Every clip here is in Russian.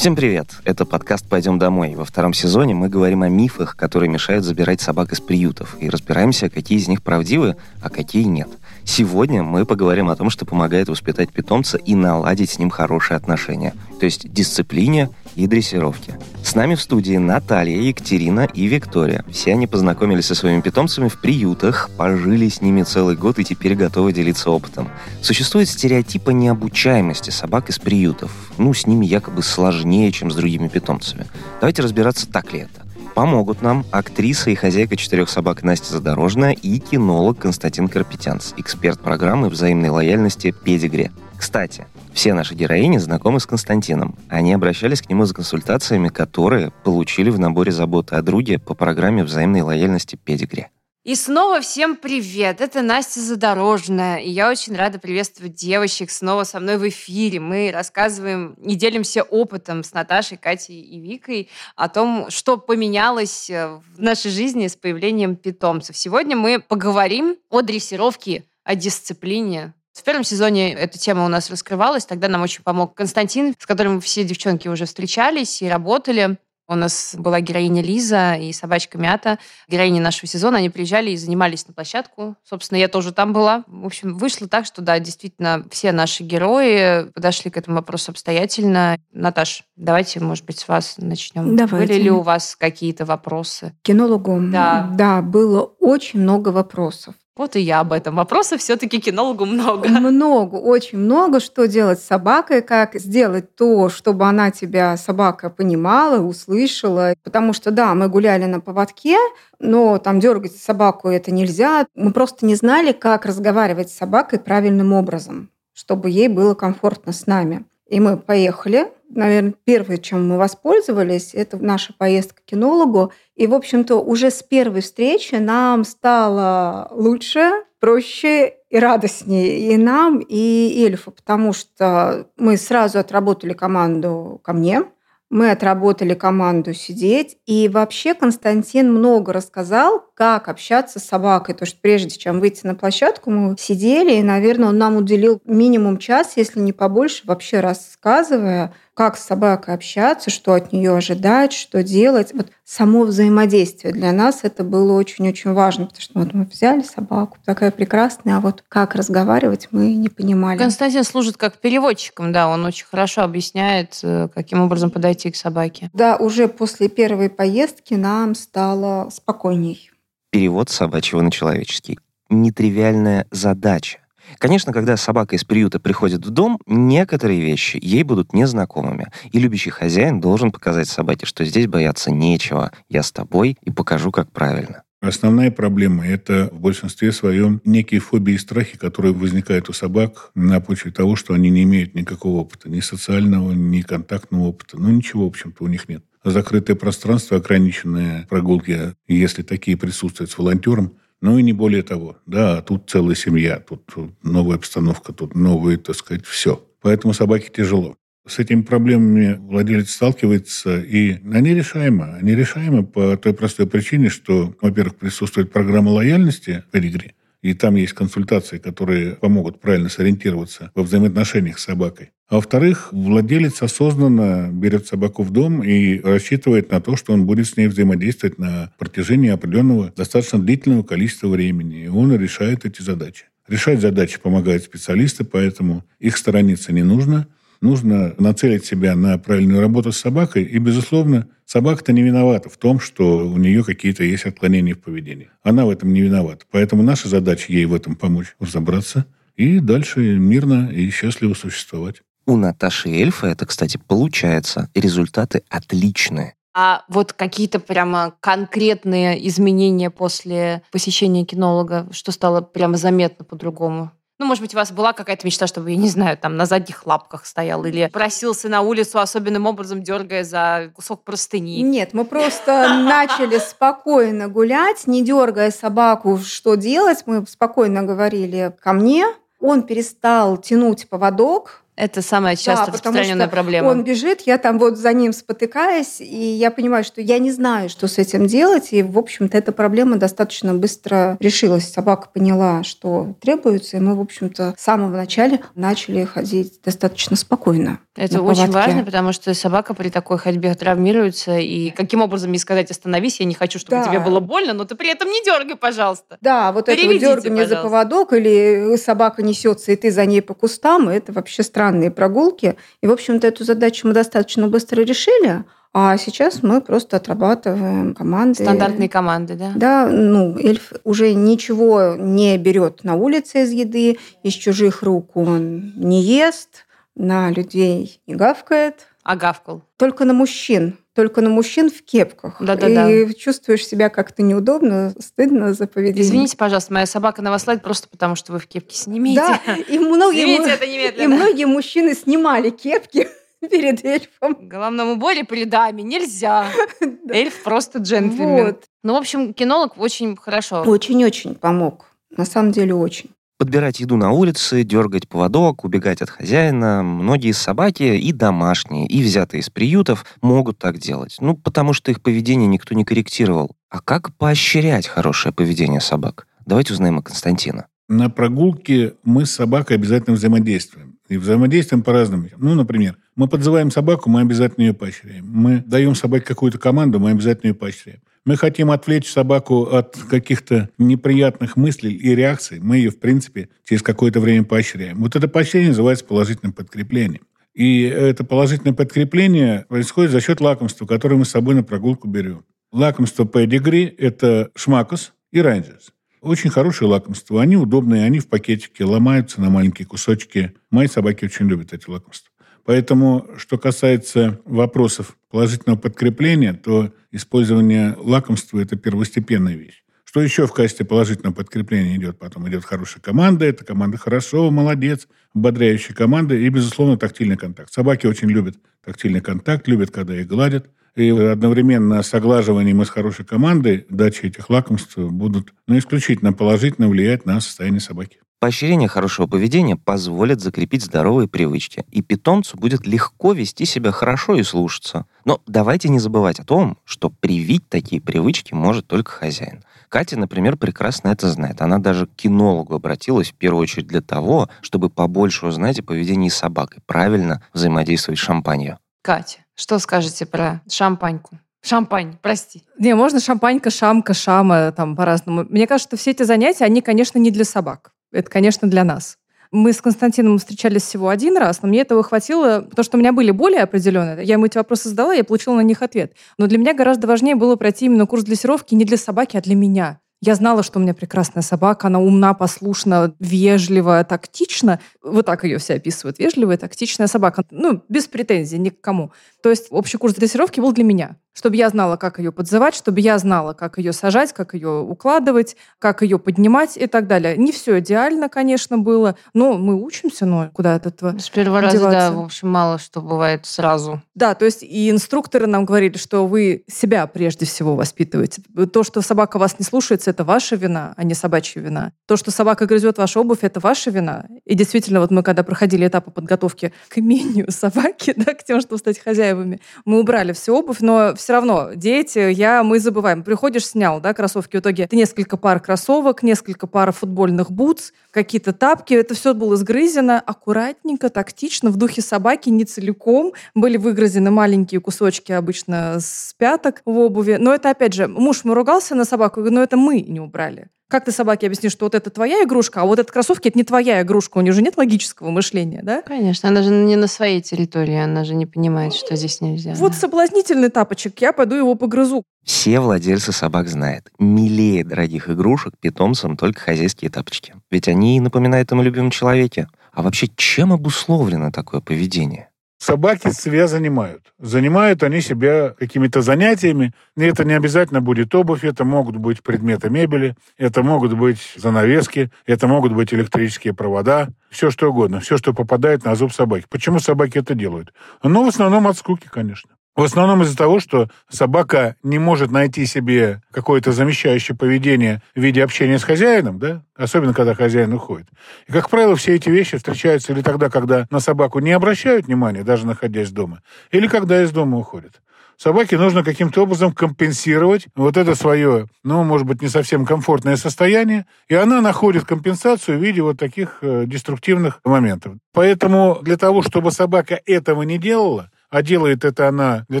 Всем привет! Это подкаст «Пойдем домой». Во втором сезоне мы говорим о мифах, которые мешают забирать собак из приютов, и разбираемся, какие из них правдивы, а какие нет. Сегодня мы поговорим о том, что помогает воспитать питомца и наладить с ним хорошие отношения, то есть дисциплине и дрессировке. С нами в студии Наталья, Екатерина и Виктория. Все они познакомились со своими питомцами в приютах, пожили с ними целый год и теперь готовы делиться опытом. Существует стереотип о необучаемости собак из приютов. Ну, с ними якобы сложнее, чем с другими питомцами. Давайте разбираться, так ли это. Помогут нам актриса и хозяйка четырех собак Настя Задорожная и кинолог Константин Карпетянц, эксперт программы взаимной лояльности «Педигре». Кстати, все наши героини знакомы с Константином. Они обращались к нему за консультациями, которые получили в наборе заботы о друге по программе взаимной лояльности «Педигре». И снова всем привет! Это Настя Задорожная, и я очень рада приветствовать девочек снова со мной в эфире. Мы рассказываем и делимся опытом с Наташей, Катей и Викой о том, что поменялось э, в нашей жизни с появлением питомцев. Сегодня мы поговорим о дрессировке, о дисциплине, в первом сезоне эта тема у нас раскрывалась. Тогда нам очень помог Константин, с которым все девчонки уже встречались и работали. У нас была героиня Лиза и собачка Мята. Героини нашего сезона, они приезжали и занимались на площадку. Собственно, я тоже там была. В общем, вышло так, что, да, действительно, все наши герои подошли к этому вопросу обстоятельно. Наташ, давайте, может быть, с вас начнем. Давайте. Были ли у вас какие-то вопросы? Кинологу, Да. да, было очень много вопросов. Вот и я об этом. Вопросов все-таки кинологу много. Много, очень много, что делать с собакой, как сделать то, чтобы она тебя, собака, понимала, услышала. Потому что, да, мы гуляли на поводке, но там дергать собаку это нельзя. Мы просто не знали, как разговаривать с собакой правильным образом, чтобы ей было комфортно с нами. И мы поехали. Наверное, первое, чем мы воспользовались, это наша поездка к кинологу. И, в общем-то, уже с первой встречи нам стало лучше, проще и радостнее и нам, и эльфу, потому что мы сразу отработали команду ко мне, мы отработали команду сидеть, и вообще Константин много рассказал, как общаться с собакой. То, что прежде чем выйти на площадку, мы сидели, и, наверное, он нам уделил минимум час, если не побольше, вообще рассказывая, как с собакой общаться, что от нее ожидать, что делать. Вот само взаимодействие для нас это было очень-очень важно, потому что вот мы взяли собаку, такая прекрасная, а вот как разговаривать мы не понимали. Константин служит как переводчиком, да, он очень хорошо объясняет, э, каким образом подойти к собаке. Да, уже после первой поездки нам стало спокойней. Перевод с собачьего на человеческий. Нетривиальная задача. Конечно, когда собака из приюта приходит в дом, некоторые вещи ей будут незнакомыми. И любящий хозяин должен показать собаке, что здесь бояться нечего. Я с тобой и покажу, как правильно. Основная проблема – это в большинстве своем некие фобии и страхи, которые возникают у собак на почве того, что они не имеют никакого опыта, ни социального, ни контактного опыта. Ну, ничего, в общем-то, у них нет. Закрытое пространство, ограниченные прогулки, если такие присутствуют с волонтером, ну и не более того. Да, тут целая семья, тут новая обстановка, тут новые, так сказать, все. Поэтому собаке тяжело. С этими проблемами владелец сталкивается, и они решаемы. Они решаемы по той простой причине, что, во-первых, присутствует программа лояльности в игре, и там есть консультации, которые помогут правильно сориентироваться во взаимоотношениях с собакой. А во-вторых, владелец осознанно берет собаку в дом и рассчитывает на то, что он будет с ней взаимодействовать на протяжении определенного достаточно длительного количества времени. И он решает эти задачи. Решать задачи помогают специалисты, поэтому их сторониться не нужно. Нужно нацелить себя на правильную работу с собакой. И, безусловно, собака-то не виновата в том, что у нее какие-то есть отклонения в поведении. Она в этом не виновата. Поэтому наша задача ей в этом помочь разобраться и дальше мирно и счастливо существовать. У Наташи Эльфа это, кстати, получается. Результаты отличные. А вот какие-то прямо конкретные изменения после посещения кинолога, что стало прямо заметно по-другому? Ну, может быть, у вас была какая-то мечта, чтобы, я не знаю, там на задних лапках стоял или просился на улицу особенным образом, дергая за кусок простыни. Нет, мы просто начали спокойно гулять, не дергая собаку, что делать. Мы спокойно говорили ко мне. Он перестал тянуть поводок, Это самая часто Да, распространенная проблема. Он бежит, я там вот за ним спотыкаюсь, и я понимаю, что я не знаю, что с этим делать. И, в общем-то, эта проблема достаточно быстро решилась. Собака поняла, что требуется, и мы, в общем-то, с самого начала начали ходить достаточно спокойно. Это очень важно, потому что собака при такой ходьбе травмируется. И каким образом ей сказать остановись, я не хочу, чтобы Да. тебе было больно, но ты при этом не дергай, пожалуйста. Да, вот это вот Переведите, дергание за поводок, или собака несется, и ты за ней по кустам, это вообще странные прогулки. И, в общем-то, эту задачу мы достаточно быстро решили, а сейчас мы просто отрабатываем команды. Стандартные команды, да? Да, ну, эльф уже ничего не берет на улице из еды, из чужих рук он не ест, на людей не гавкает, А гавкал. только на мужчин. Только на мужчин в кепках. Да-да-да. И чувствуешь себя как-то неудобно, стыдно за поведение. Извините, пожалуйста, моя собака на вас лает просто потому, что вы в кепке снимите. Да, и многие, Снимите это и многие мужчины снимали кепки перед эльфом. Головному боли при даме нельзя. Эльф просто джентльмен. Вот. Ну, в общем, кинолог очень хорошо. Очень-очень помог. На самом деле очень. Подбирать еду на улице, дергать поводок, убегать от хозяина. Многие собаки, и домашние, и взятые из приютов, могут так делать. Ну, потому что их поведение никто не корректировал. А как поощрять хорошее поведение собак? Давайте узнаем у Константина. На прогулке мы с собакой обязательно взаимодействуем. И взаимодействуем по-разному. Ну, например, мы подзываем собаку, мы обязательно ее поощряем. Мы даем собаке какую-то команду, мы обязательно ее поощряем. Мы хотим отвлечь собаку от каких-то неприятных мыслей и реакций. Мы ее, в принципе, через какое-то время поощряем. Вот это поощрение называется положительным подкреплением. И это положительное подкрепление происходит за счет лакомства, которое мы с собой на прогулку берем. Лакомство Pedigree – это Schmackos и Ranchos. Очень хорошие лакомства. Они удобные, они в пакетике, ломаются на маленькие кусочки. Мои собаки очень любят эти лакомства. Поэтому, что касается вопросов положительного подкрепления, то использование лакомства – это первостепенная вещь. Что еще в качестве положительного подкрепления идет? Потом идет хорошая команда, это команда хорошо, молодец, ободряющая команда и, безусловно, тактильный контакт. Собаки очень любят тактильный контакт, любят, когда их гладят. И одновременно с оглаживанием и с хорошей командой дачи этих лакомств будут ну, исключительно положительно влиять на состояние собаки. Поощрение хорошего поведения позволит закрепить здоровые привычки, и питомцу будет легко вести себя хорошо и слушаться. Но давайте не забывать о том, что привить такие привычки может только хозяин. Катя, например, прекрасно это знает. Она даже к кинологу обратилась в первую очередь для того, чтобы побольше узнать о поведении собак и правильно взаимодействовать с шампанью. Катя, что скажете про шампаньку? Шампань, прости. Не, можно шампанька, шамка, шама, там по-разному. Мне кажется, что все эти занятия, они, конечно, не для собак. Это, конечно, для нас. Мы с Константином встречались всего один раз, но мне этого хватило, потому что у меня были более определенные. Я ему эти вопросы задала, я получила на них ответ. Но для меня гораздо важнее было пройти именно курс дрессировки не для собаки, а для меня. Я знала, что у меня прекрасная собака, она умна, послушна, вежливая, тактична. Вот так ее все описывают. Вежливая, тактичная собака. Ну, без претензий ни к кому. То есть общий курс дрессировки был для меня. Чтобы я знала, как ее подзывать, чтобы я знала, как ее сажать, как ее укладывать, как ее поднимать и так далее. Не все идеально, конечно, было, но мы учимся, но куда от этого С первого раза, да, деваться? в общем, мало что бывает сразу. Да, то есть и инструкторы нам говорили, что вы себя прежде всего воспитываете. То, что собака вас не слушается, это ваша вина, а не собачья вина. То, что собака грызет вашу обувь, это ваша вина. И действительно, вот мы когда проходили этапы подготовки к имению собаки, да, к тем, чтобы стать хозяевами, мы убрали всю обувь, но все равно дети, я, мы забываем. Приходишь, снял, да, кроссовки. В итоге это несколько пар кроссовок, несколько пар футбольных бутс, какие-то тапки. Это все было сгрызено аккуратненько, тактично, в духе собаки, не целиком. Были выгрызены маленькие кусочки обычно с пяток в обуви. Но это, опять же, муж мой ругался на собаку, но это мы не убрали. Как ты собаке объяснишь, что вот это твоя игрушка, а вот это кроссовки это не твоя игрушка, у нее же нет логического мышления, да? Конечно, она же не на своей территории, она же не понимает, что здесь нельзя. Вот да. соблазнительный тапочек, я пойду его погрызу. Все владельцы собак знают, милее дорогих игрушек питомцам только хозяйские тапочки. Ведь они напоминают им о любимом человеке. А вообще, чем обусловлено такое поведение? Собаки себя занимают. Занимают они себя какими-то занятиями. И это не обязательно будет обувь, это могут быть предметы мебели, это могут быть занавески, это могут быть электрические провода, все что угодно, все, что попадает на зуб собаки. Почему собаки это делают? Ну, в основном от скуки, конечно. В основном из-за того, что собака не может найти себе какое-то замещающее поведение в виде общения с хозяином, да, особенно когда хозяин уходит. И, как правило, все эти вещи встречаются или тогда, когда на собаку не обращают внимания, даже находясь дома, или когда из дома уходят. Собаке нужно каким-то образом компенсировать вот это свое, ну, может быть, не совсем комфортное состояние, и она находит компенсацию в виде вот таких э, деструктивных моментов. Поэтому для того, чтобы собака этого не делала, а делает это она для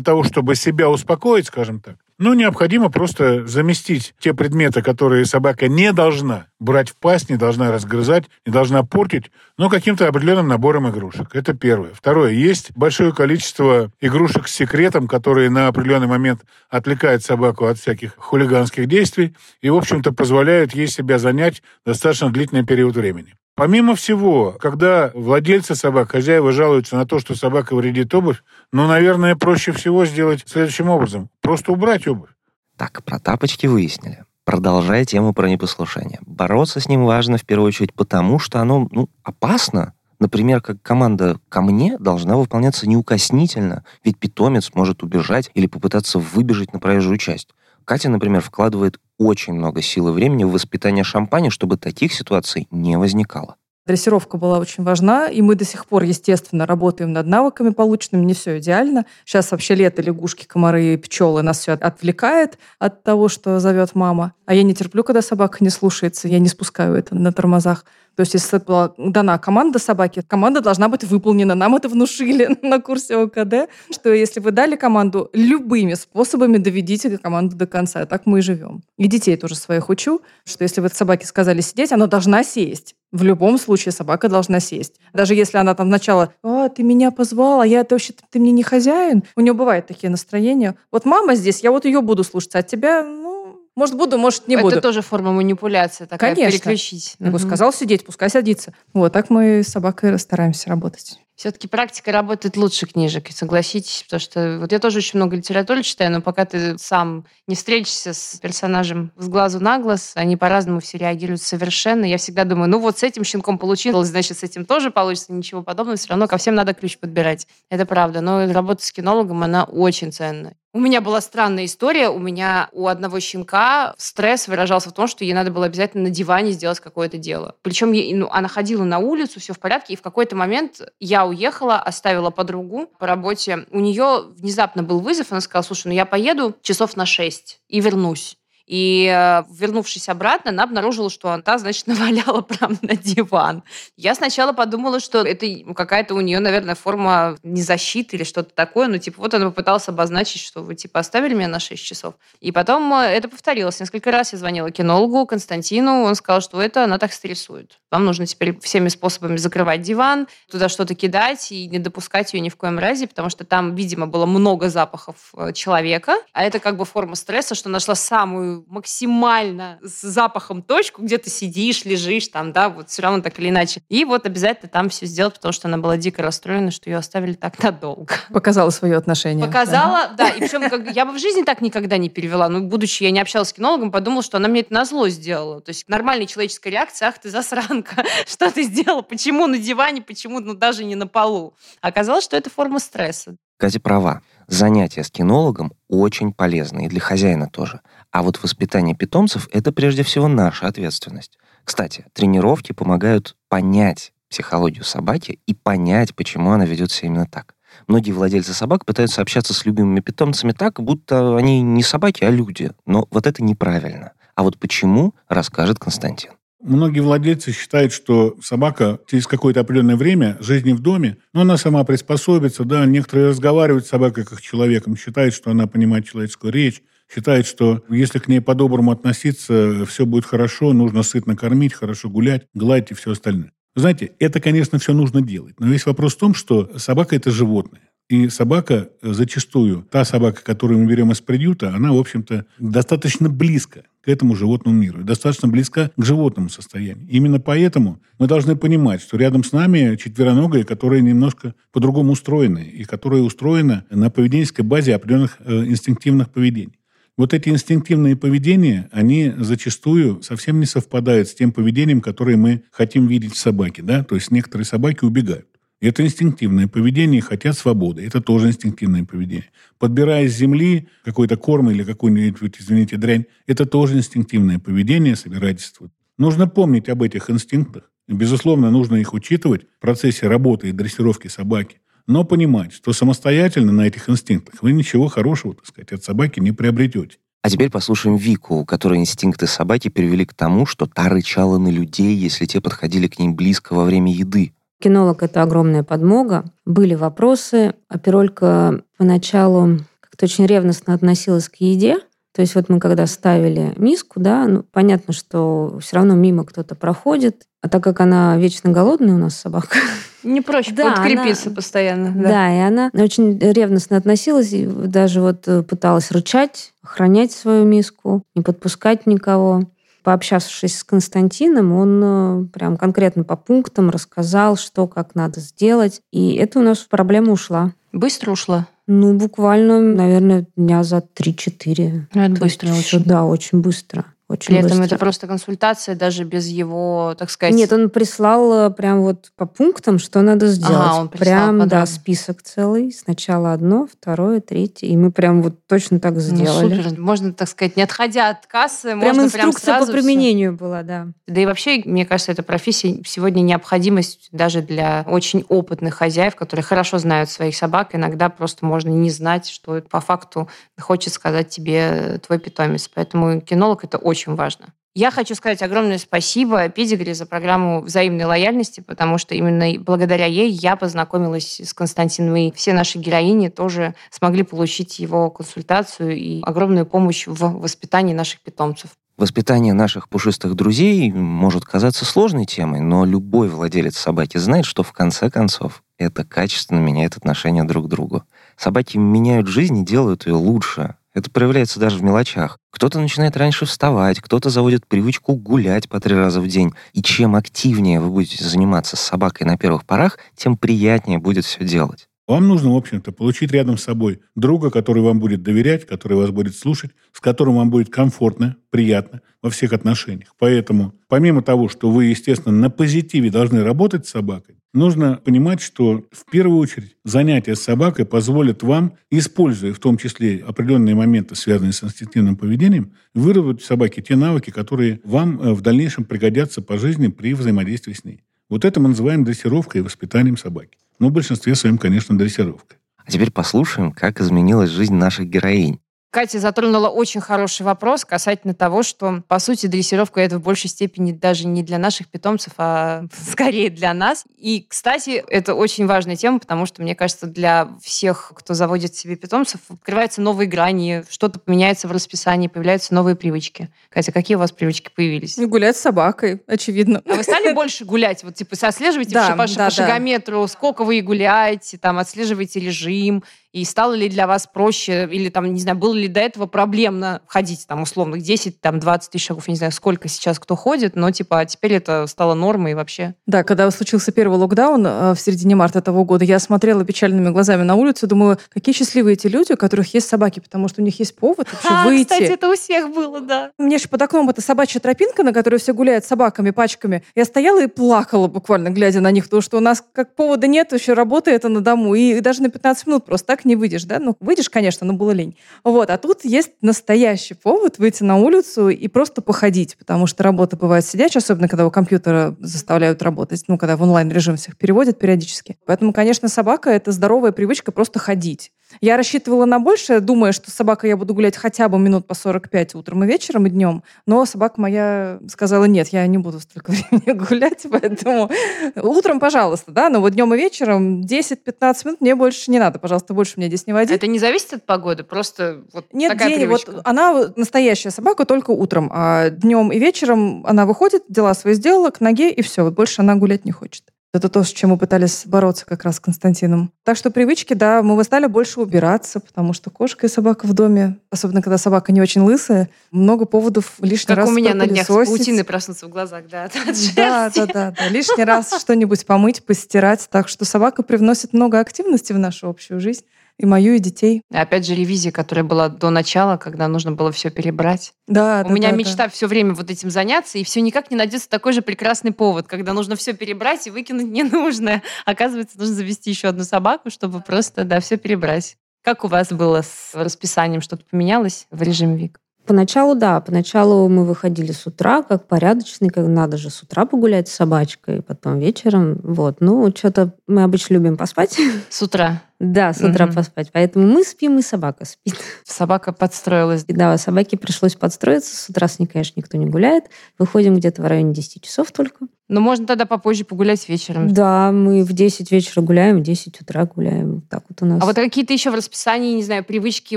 того, чтобы себя успокоить, скажем так, ну, необходимо просто заместить те предметы, которые собака не должна брать в пасть, не должна разгрызать, не должна портить, но каким-то определенным набором игрушек. Это первое. Второе. Есть большое количество игрушек с секретом, которые на определенный момент отвлекают собаку от всяких хулиганских действий и, в общем-то, позволяют ей себя занять достаточно длительный период времени. Помимо всего, когда владельцы собак, хозяева жалуются на то, что собака вредит обувь, ну, наверное, проще всего сделать следующим образом. Просто убрать обувь. Так, про тапочки выяснили. Продолжая тему про непослушание. Бороться с ним важно в первую очередь потому, что оно ну, опасно. Например, как команда «ко мне» должна выполняться неукоснительно, ведь питомец может убежать или попытаться выбежать на проезжую часть. Катя, например, вкладывает очень много сил и времени в воспитание шампани, чтобы таких ситуаций не возникало. Дрессировка была очень важна, и мы до сих пор, естественно, работаем над навыками полученными. Не все идеально. Сейчас вообще лето, лягушки, комары, пчелы нас все отвлекает от того, что зовет мама. А я не терплю, когда собака не слушается. Я не спускаю это на тормозах. То есть, если была дана команда собаки, команда должна быть выполнена. Нам это внушили на курсе ОКД, что если вы дали команду, любыми способами доведите команду до конца. Так мы и живем. И детей тоже своих учу, что если вы собаке сказали сидеть, она должна сесть. В любом случае собака должна сесть. Даже если она там сначала, а, ты меня позвала, я это вообще, ты мне не хозяин. У нее бывают такие настроения. Вот мама здесь, я вот ее буду слушаться, а тебя, ну, может, буду, может, не это буду. Это тоже форма манипуляции такая, Конечно. переключить. Я угу. сказал сидеть, пускай садится. Вот так мы с собакой стараемся работать. Все-таки практика работает лучше книжек, согласитесь, потому что вот я тоже очень много литературы читаю, но пока ты сам не встретишься с персонажем с глазу на глаз, они по-разному все реагируют совершенно. Я всегда думаю, ну вот с этим щенком получилось, значит, с этим тоже получится, ничего подобного. Все равно ко всем надо ключ подбирать. Это правда. Но работа с кинологом, она очень ценная. У меня была странная история. У меня у одного щенка стресс выражался в том, что ей надо было обязательно на диване сделать какое-то дело. Причем ей, ну, она ходила на улицу, все в порядке, и в какой-то момент я уехала, оставила подругу по работе. У нее внезапно был вызов, она сказала, слушай, ну я поеду часов на 6 и вернусь. И э, вернувшись обратно, она обнаружила, что она, значит, наваляла прямо на диван. Я сначала подумала, что это какая-то у нее, наверное, форма незащиты или что-то такое. Ну, типа, вот она попыталась обозначить, что вы, типа, оставили меня на 6 часов. И потом э, это повторилось. Несколько раз я звонила кинологу Константину. Он сказал, что это она так стрессует. Вам нужно теперь всеми способами закрывать диван, туда что-то кидать и не допускать ее ни в коем разе, потому что там, видимо, было много запахов э, человека. А это как бы форма стресса, что нашла самую максимально с запахом точку, где ты сидишь, лежишь там, да, вот все равно так или иначе. И вот обязательно там все сделать, потому что она была дико расстроена, что ее оставили так надолго. Показала свое отношение. Показала, да. да и причем как, я бы в жизни так никогда не перевела. Ну, будучи я не общалась с кинологом, подумала, что она мне это назло сделала. То есть нормальная человеческая реакция, ах ты засранка, что ты сделала, почему на диване, почему ну, даже не на полу. Оказалось, что это форма стресса. Катя права. Занятия с кинологом очень полезны, и для хозяина тоже. А вот воспитание питомцев — это прежде всего наша ответственность. Кстати, тренировки помогают понять психологию собаки и понять, почему она ведет себя именно так. Многие владельцы собак пытаются общаться с любимыми питомцами так, будто они не собаки, а люди. Но вот это неправильно. А вот почему, расскажет Константин. Многие владельцы считают, что собака через какое-то определенное время жизни в доме, но она сама приспособится, да, некоторые разговаривают с собакой как с человеком, считают, что она понимает человеческую речь, считает, что если к ней по-доброму относиться, все будет хорошо, нужно сытно кормить, хорошо гулять, гладить и все остальное. Знаете, это, конечно, все нужно делать. Но весь вопрос в том, что собака – это животное. И собака зачастую, та собака, которую мы берем из приюта, она, в общем-то, достаточно близко к этому животному миру, достаточно близка к животному состоянию. Именно поэтому мы должны понимать, что рядом с нами четвероногие, которые немножко по-другому устроены, и которые устроены на поведенческой базе определенных э, инстинктивных поведений. Вот эти инстинктивные поведения, они зачастую совсем не совпадают с тем поведением, которое мы хотим видеть в собаке. Да? То есть некоторые собаки убегают. Это инстинктивное поведение, хотят свободы. Это тоже инстинктивное поведение. Подбирая с земли какой-то корм или какую-нибудь, извините, дрянь, это тоже инстинктивное поведение, собирательство. Нужно помнить об этих инстинктах. Безусловно, нужно их учитывать в процессе работы и дрессировки собаки. Но понимать, что самостоятельно на этих инстинктах вы ничего хорошего, так сказать, от собаки не приобретете. А теперь послушаем Вику, у которой инстинкты собаки привели к тому, что та рычала на людей, если те подходили к ней близко во время еды. Кинолог — это огромная подмога. Были вопросы. А Пиролька поначалу как-то очень ревностно относилась к еде. То есть вот мы когда ставили миску, да, ну, понятно, что все равно мимо кто-то проходит. А так как она вечно голодная у нас собака, Не проще Да, подкрепиться она- постоянно. Да. Да. и она очень ревностно относилась, и даже вот пыталась рычать, охранять свою миску, не подпускать никого. Пообщавшись с Константином, он э, прям конкретно по пунктам рассказал, что как надо сделать. И это у нас проблема ушла. Быстро ушла? Ну, буквально, наверное, дня за 3-4. Ну, это То есть быстро всё, очень. Да, очень быстро. Очень При этом быстро. это просто консультация, даже без его, так сказать... Нет, он прислал э, прям вот по пунктам, что надо сделать. он прислал прям, да, подробно. список целый. Сначала одно, второе, третье. И мы прям вот точно так Ну, сделали. супер. Можно, так сказать, не отходя от кассы, Прям можно прям инструкция сразу по применению была, да. Да и вообще, мне кажется, эта профессия сегодня необходимость даже для очень опытных хозяев, которые хорошо знают своих собак. Иногда просто можно не знать, что по факту хочет сказать тебе твой питомец. Поэтому кинолог – это очень важно. Я хочу сказать огромное спасибо Педигри за программу взаимной лояльности, потому что именно благодаря ей я познакомилась с Константином, и все наши героини тоже смогли получить его консультацию и огромную помощь в воспитании наших питомцев. Воспитание наших пушистых друзей может казаться сложной темой, но любой владелец собаки знает, что в конце концов это качественно меняет отношение друг к другу. Собаки меняют жизнь и делают ее лучше. Это проявляется даже в мелочах. Кто-то начинает раньше вставать, кто-то заводит привычку гулять по три раза в день. И чем активнее вы будете заниматься с собакой на первых порах, тем приятнее будет все делать. Вам нужно, в общем-то, получить рядом с собой друга, который вам будет доверять, который вас будет слушать, с которым вам будет комфортно, приятно во всех отношениях. Поэтому, помимо того, что вы, естественно, на позитиве должны работать с собакой, нужно понимать, что в первую очередь занятия с собакой позволят вам, используя в том числе определенные моменты, связанные с инстинктивным поведением, выработать в собаке те навыки, которые вам э, в дальнейшем пригодятся по жизни при взаимодействии с ней. Вот это мы называем дрессировкой и воспитанием собаки. Но в большинстве своем, конечно, дрессировкой. А теперь послушаем, как изменилась жизнь наших героинь. Катя затронула очень хороший вопрос касательно того, что, по сути, дрессировка это в большей степени даже не для наших питомцев, а скорее для нас. И, кстати, это очень важная тема, потому что, мне кажется, для всех, кто заводит себе питомцев, открываются новые грани, что-то поменяется в расписании, появляются новые привычки. Катя, какие у вас привычки появились? И гулять с собакой, очевидно. А вы стали больше гулять? Вот, типа, отслеживаете Да, по, по да, шагометру, сколько вы гуляете, там, отслеживаете режим, и стало ли для вас проще, или там, не знаю, было ли до этого проблемно ходить, там, условно, 10, там, 20 тысяч шагов, я не знаю, сколько сейчас кто ходит, но, типа, а теперь это стало нормой вообще. Да, когда случился первый локдаун э, в середине марта того года, я смотрела печальными глазами на улицу, думаю, какие счастливые эти люди, у которых есть собаки, потому что у них есть повод вообще А, выйти. кстати, это у всех было, да. Меня же под окном эта собачья тропинка, на которой все гуляют с собаками, пачками. Я стояла и плакала буквально, глядя на них, потому что у нас как повода нет, еще работа это на дому, и даже на 15 минут просто так не выйдешь, да? Ну, выйдешь, конечно, но было лень. Вот, а тут есть настоящий повод выйти на улицу и просто походить, потому что работа бывает сидячая, особенно когда у компьютера заставляют работать, ну, когда в онлайн-режим всех переводят периодически. Поэтому, конечно, собака — это здоровая привычка просто ходить. Я рассчитывала на большее, думая, что с собакой я буду гулять хотя бы минут по 45 утром и вечером, и днем. Но собака моя сказала, нет, я не буду столько времени гулять, поэтому утром, пожалуйста, да, но вот днем и вечером 10-15 минут мне больше не надо, пожалуйста, больше меня здесь не води. Это не зависит от погоды, просто вот Нет, такая день, вот привычка. она вот настоящая собака только утром, а днем и вечером она выходит, дела свои сделала, к ноге, и все, вот больше она гулять не хочет. Это то, с чем мы пытались бороться как раз с Константином. Так что привычки, да, мы стали больше убираться, потому что кошка и собака в доме, особенно когда собака не очень лысая, много поводов лишний Как раз у меня на днях паутиной проснуться в глазах, да, от. Да, да, да, да. Лишний раз что-нибудь помыть, постирать. Так что собака привносит много активности в нашу общую жизнь. И мою, и детей. И опять же, ревизия, которая была до начала, когда нужно было все перебрать. Да, У да, меня да, мечта все время вот этим заняться, и все никак не найдется такой же прекрасный повод, когда нужно все перебрать и выкинуть ненужное. Оказывается, нужно завести еще одну собаку, чтобы просто, да, все перебрать. Как у вас было с расписанием? Что-то поменялось в режим ВИК? Поначалу, да. Поначалу мы выходили с утра, как порядочный, как надо же с утра погулять с собачкой, потом вечером. Вот. Ну, что-то мы обычно любим поспать. С утра Да, с утра Мгм. поспать. Поэтому мы спим, и собака спит. собака подстроилась. И да, собаке пришлось подстроиться. С утра с ней, конечно, никто не гуляет. Выходим где-то в районе 10 часов только. Но можно тогда попозже погулять вечером. Да, мы в 10 вечера гуляем, в 10 утра гуляем. Так вот у нас. А вот какие-то еще в расписании, не знаю, привычки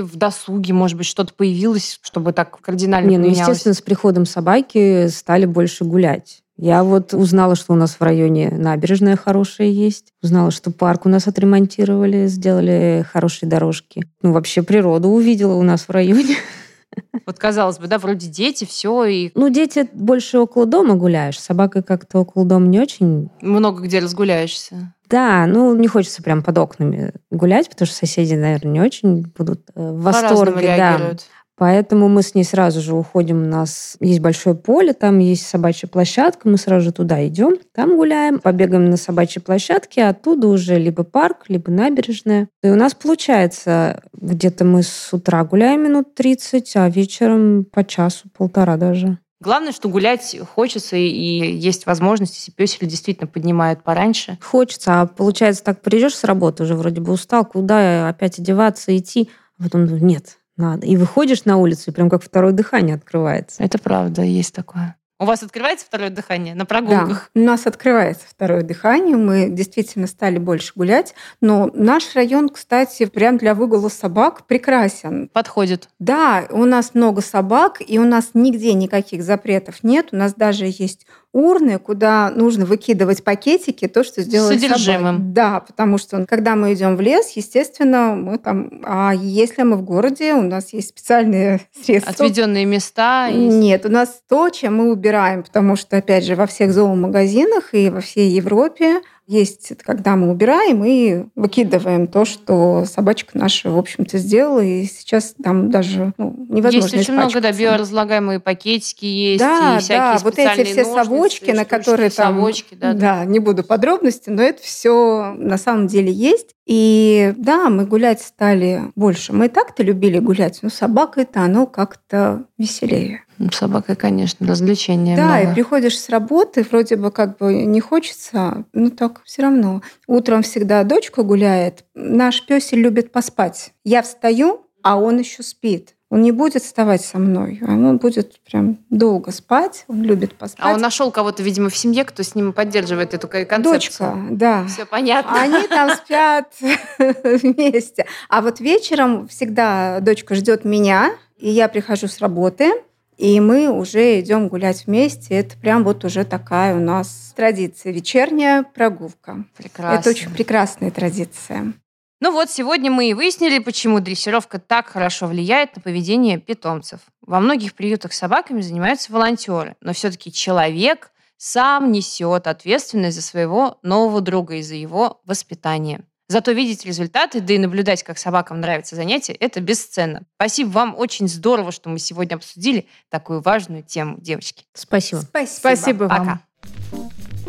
в досуге, может быть, что-то появилось, чтобы так кардинально Не, ну, поменялось? естественно, с приходом собаки стали больше гулять. Я вот узнала, что у нас в районе набережная хорошая есть. Узнала, что парк у нас отремонтировали, сделали хорошие дорожки. Ну, вообще природу увидела у нас в районе. Вот казалось бы, да, вроде дети, все, и Ну, дети больше около дома гуляешь. С собакой как-то около дома не очень. много где разгуляешься. Да, ну, не хочется прям под окнами гулять, потому что соседи, наверное, не очень будут э, в восторге. Да. Поэтому мы с ней сразу же уходим. У нас есть большое поле, там есть собачья площадка. Мы сразу же туда идем, там гуляем, побегаем на собачьей площадке, а оттуда уже либо парк, либо набережная. И у нас получается, где-то мы с утра гуляем минут 30, а вечером по часу, полтора даже. Главное, что гулять хочется, и есть возможность, если песель действительно поднимает пораньше. Хочется, а получается так, приезжаешь с работы, уже вроде бы устал, куда опять одеваться, идти, а потом нет, надо. И выходишь на улицу, и прям как второе дыхание открывается. Это правда, есть такое. У вас открывается второе дыхание на Да, прогулках? у нас открывается второе дыхание, мы действительно стали больше гулять, но наш район, кстати, прям для выгула собак прекрасен. Подходит. Да, у нас много собак, и у нас нигде никаких запретов нет. У нас даже есть урны, куда нужно выкидывать пакетики, то, что сделали содержимым. собаки. Да, потому что когда мы идем в лес, естественно, мы там... А если мы в городе, у нас есть специальные средства. Отведенные места. и- Нет, у нас то, чем мы убираем, потому что, опять же, во всех зоомагазинах и во всей Европе есть, когда мы убираем и выкидываем то, что собачка наша, в общем-то, сделала, и сейчас там даже ну, невозможно Есть очень много, да, биоразлагаемые пакетики есть, Да, и всякие да, вот эти все ножницы, совочки, на которые там... совочки, да, да. не буду подробности, но это все на самом деле есть. И да, мы гулять стали больше. Мы и так-то любили гулять, но с собакой-то оно как-то веселее. Собака, конечно, развлечение Да, много. и приходишь с работы, вроде бы как бы не хочется, ну так все равно. Утром всегда дочка гуляет. Наш песель любит поспать. Я встаю, а он еще спит. Он не будет вставать со мной, а он будет прям долго спать. Он любит поспать. А он нашел кого-то, видимо, в семье, кто с ним поддерживает эту ко- концепцию. Дочка, да. Все понятно. Они там спят вместе. А вот вечером всегда дочка ждет меня, и я прихожу с работы, и мы уже идем гулять вместе. Это прям вот уже такая у нас традиция. Вечерняя прогулка. Прекрасно. Это очень прекрасная традиция. Ну вот, сегодня мы и выяснили, почему дрессировка так хорошо влияет на поведение питомцев. Во многих приютах с собаками занимаются волонтеры, но все-таки человек сам несет ответственность за своего нового друга и за его воспитание. Зато видеть результаты, да и наблюдать, как собакам нравится занятие, это бесценно. Спасибо вам, очень здорово, что мы сегодня обсудили такую важную тему, девочки. Спасибо. Спасибо. Спасибо вам. Пока.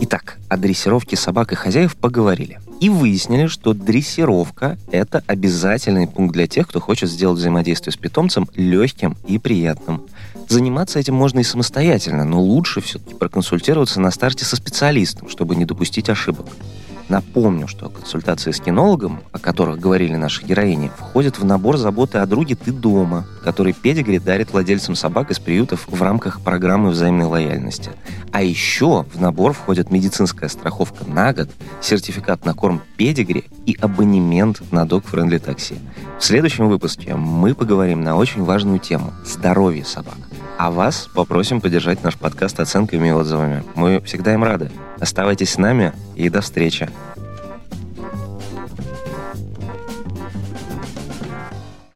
Итак, о дрессировке собак и хозяев поговорили. И выяснили, что дрессировка – это обязательный пункт для тех, кто хочет сделать взаимодействие с питомцем легким и приятным. Заниматься этим можно и самостоятельно, но лучше все-таки проконсультироваться на старте со специалистом, чтобы не допустить ошибок. Напомню, что консультации с кинологом, о которых говорили наши героини, входят в набор заботы о друге «Ты дома», который Педигри дарит владельцам собак из приютов в рамках программы взаимной лояльности. А еще в набор входят медицинская страховка на год, сертификат на корм Педигри и абонемент на Friendly такси. В следующем выпуске мы поговорим на очень важную тему – здоровье собак. А вас попросим поддержать наш подкаст оценками и отзывами. Мы всегда им рады. Оставайтесь с нами и до встречи.